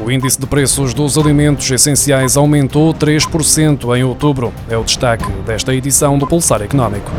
O índice de preços dos alimentos essenciais aumentou 3% em outubro. É o destaque desta edição do Pulsar Económico.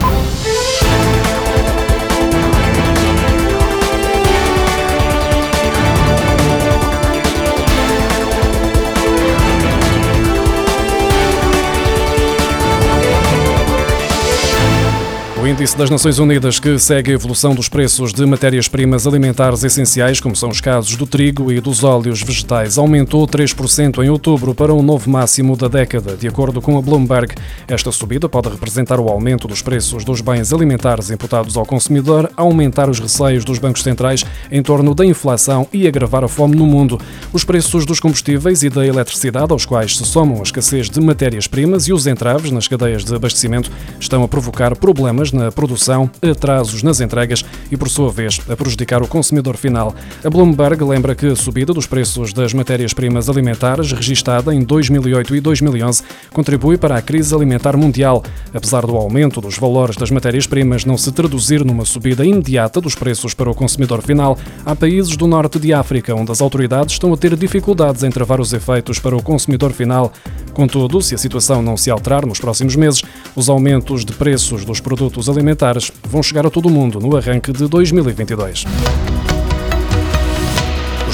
O índice das Nações Unidas, que segue a evolução dos preços de matérias-primas alimentares essenciais, como são os casos do trigo e dos óleos vegetais, aumentou 3% em outubro para um novo máximo da década. De acordo com a Bloomberg, esta subida pode representar o aumento dos preços dos bens alimentares imputados ao consumidor, aumentar os receios dos bancos centrais em torno da inflação e agravar a fome no mundo. Os preços dos combustíveis e da eletricidade, aos quais se somam a escassez de matérias-primas e os entraves nas cadeias de abastecimento, estão a provocar problemas na produção, atrasos nas entregas e, por sua vez, a prejudicar o consumidor final. A Bloomberg lembra que a subida dos preços das matérias-primas alimentares, registada em 2008 e 2011, contribui para a crise alimentar mundial. Apesar do aumento dos valores das matérias-primas não se traduzir numa subida imediata dos preços para o consumidor final, há países do norte de África onde as autoridades estão a ter dificuldades em travar os efeitos para o consumidor final. Contudo, se a situação não se alterar nos próximos meses, os aumentos de preços dos produtos alimentares vão chegar a todo o mundo no arranque de 2022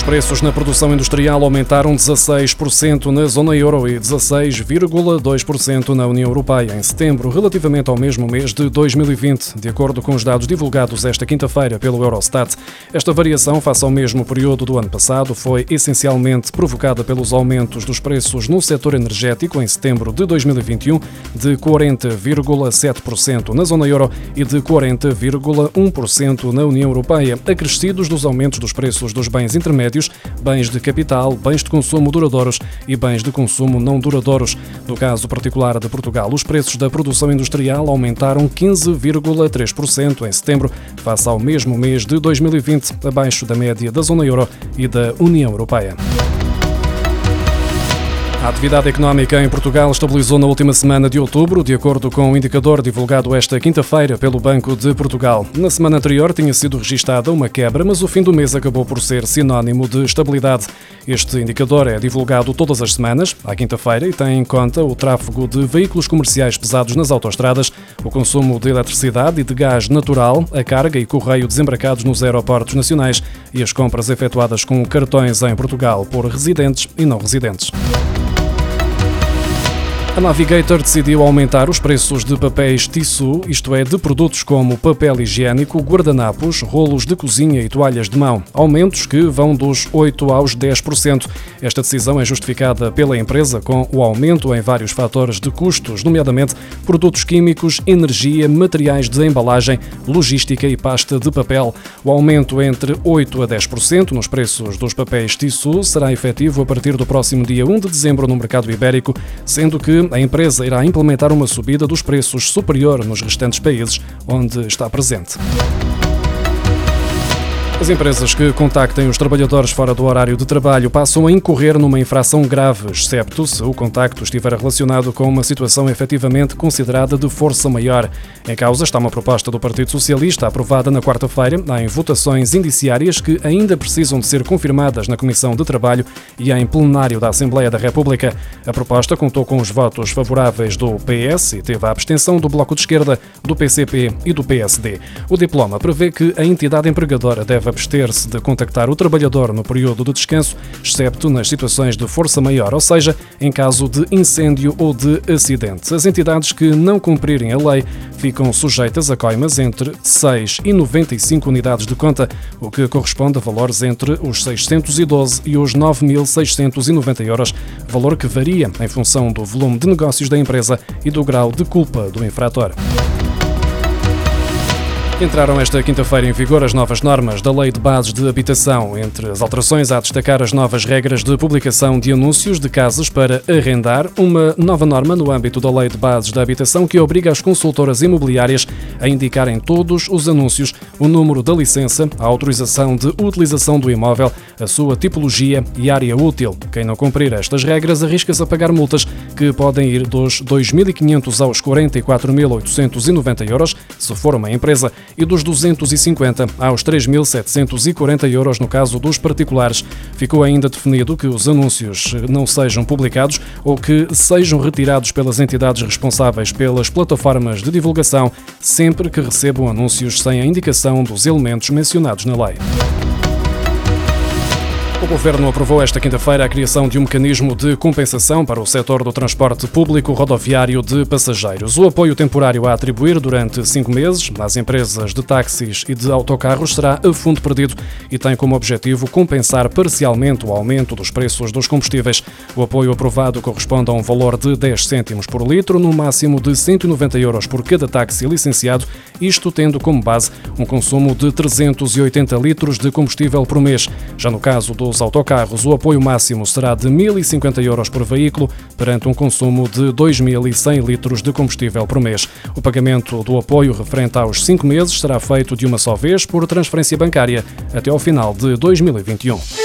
preços na produção industrial aumentaram 16% na zona euro e 16,2% na União Europeia em setembro, relativamente ao mesmo mês de 2020, de acordo com os dados divulgados esta quinta-feira pelo Eurostat. Esta variação, face ao mesmo período do ano passado, foi essencialmente provocada pelos aumentos dos preços no setor energético em setembro de 2021, de 40,7% na zona euro e de 40,1% na União Europeia, acrescidos dos aumentos dos preços dos bens intermédios médios, bens de capital, bens de consumo duradouros e bens de consumo não duradouros. No caso particular de Portugal, os preços da produção industrial aumentaram 15,3% em setembro, face ao mesmo mês de 2020, abaixo da média da zona euro e da União Europeia. A atividade económica em Portugal estabilizou na última semana de outubro, de acordo com o indicador divulgado esta quinta-feira pelo Banco de Portugal. Na semana anterior tinha sido registada uma quebra, mas o fim do mês acabou por ser sinónimo de estabilidade. Este indicador é divulgado todas as semanas, à quinta-feira, e tem em conta o tráfego de veículos comerciais pesados nas autoestradas, o consumo de eletricidade e de gás natural, a carga e correio desembarcados nos aeroportos nacionais e as compras efetuadas com cartões em Portugal por residentes e não residentes. A Navigator decidiu aumentar os preços de papéis tissu, isto é, de produtos como papel higiênico, guardanapos, rolos de cozinha e toalhas de mão. Aumentos que vão dos 8% aos 10%. Esta decisão é justificada pela empresa com o aumento em vários fatores de custos, nomeadamente produtos químicos, energia, materiais de embalagem, logística e pasta de papel. O aumento entre 8% a 10% nos preços dos papéis tissu será efetivo a partir do próximo dia 1 de dezembro no mercado ibérico, sendo que a empresa irá implementar uma subida dos preços superior nos restantes países onde está presente. As empresas que contactem os trabalhadores fora do horário de trabalho passam a incorrer numa infração grave, excepto se o contacto estiver relacionado com uma situação efetivamente considerada de força maior. Em causa está uma proposta do Partido Socialista aprovada na quarta-feira em votações indiciárias que ainda precisam de ser confirmadas na Comissão de Trabalho e em plenário da Assembleia da República. A proposta contou com os votos favoráveis do PS e teve a abstenção do Bloco de Esquerda, do PCP e do PSD. O diploma prevê que a entidade empregadora deve deve abster-se de contactar o trabalhador no período de descanso, excepto nas situações de força maior, ou seja, em caso de incêndio ou de acidente. As entidades que não cumprirem a lei ficam sujeitas a coimas entre 6 e 95 unidades de conta, o que corresponde a valores entre os 612 e os 9.690 euros, valor que varia em função do volume de negócios da empresa e do grau de culpa do infrator. Entraram esta quinta-feira em vigor as novas normas da Lei de Bases de Habitação. Entre as alterações, há a destacar as novas regras de publicação de anúncios de casas para arrendar, uma nova norma no âmbito da Lei de Bases da Habitação que obriga as consultoras imobiliárias a indicar em todos os anúncios o número da licença, a autorização de utilização do imóvel, a sua tipologia e área útil. Quem não cumprir estas regras arrisca-se a pagar multas que podem ir dos 2.500 aos 44.890 euros, se for uma empresa, e dos 250 aos 3.740 euros no caso dos particulares. Ficou ainda definido que os anúncios não sejam publicados ou que sejam retirados pelas entidades responsáveis pelas plataformas de divulgação sempre que recebam anúncios sem a indicação dos elementos mencionados na lei. O Governo aprovou esta quinta-feira a criação de um mecanismo de compensação para o setor do transporte público rodoviário de passageiros. O apoio temporário a atribuir durante cinco meses às empresas de táxis e de autocarros será a fundo perdido e tem como objetivo compensar parcialmente o aumento dos preços dos combustíveis. O apoio aprovado corresponde a um valor de 10 cêntimos por litro, no máximo de 190 euros por cada táxi licenciado, isto tendo como base um consumo de 380 litros de combustível por mês. Já no caso dos os autocarros, o apoio máximo será de 1.050 euros por veículo, perante um consumo de 2.100 litros de combustível por mês. O pagamento do apoio referente aos cinco meses será feito de uma só vez por transferência bancária até ao final de 2021.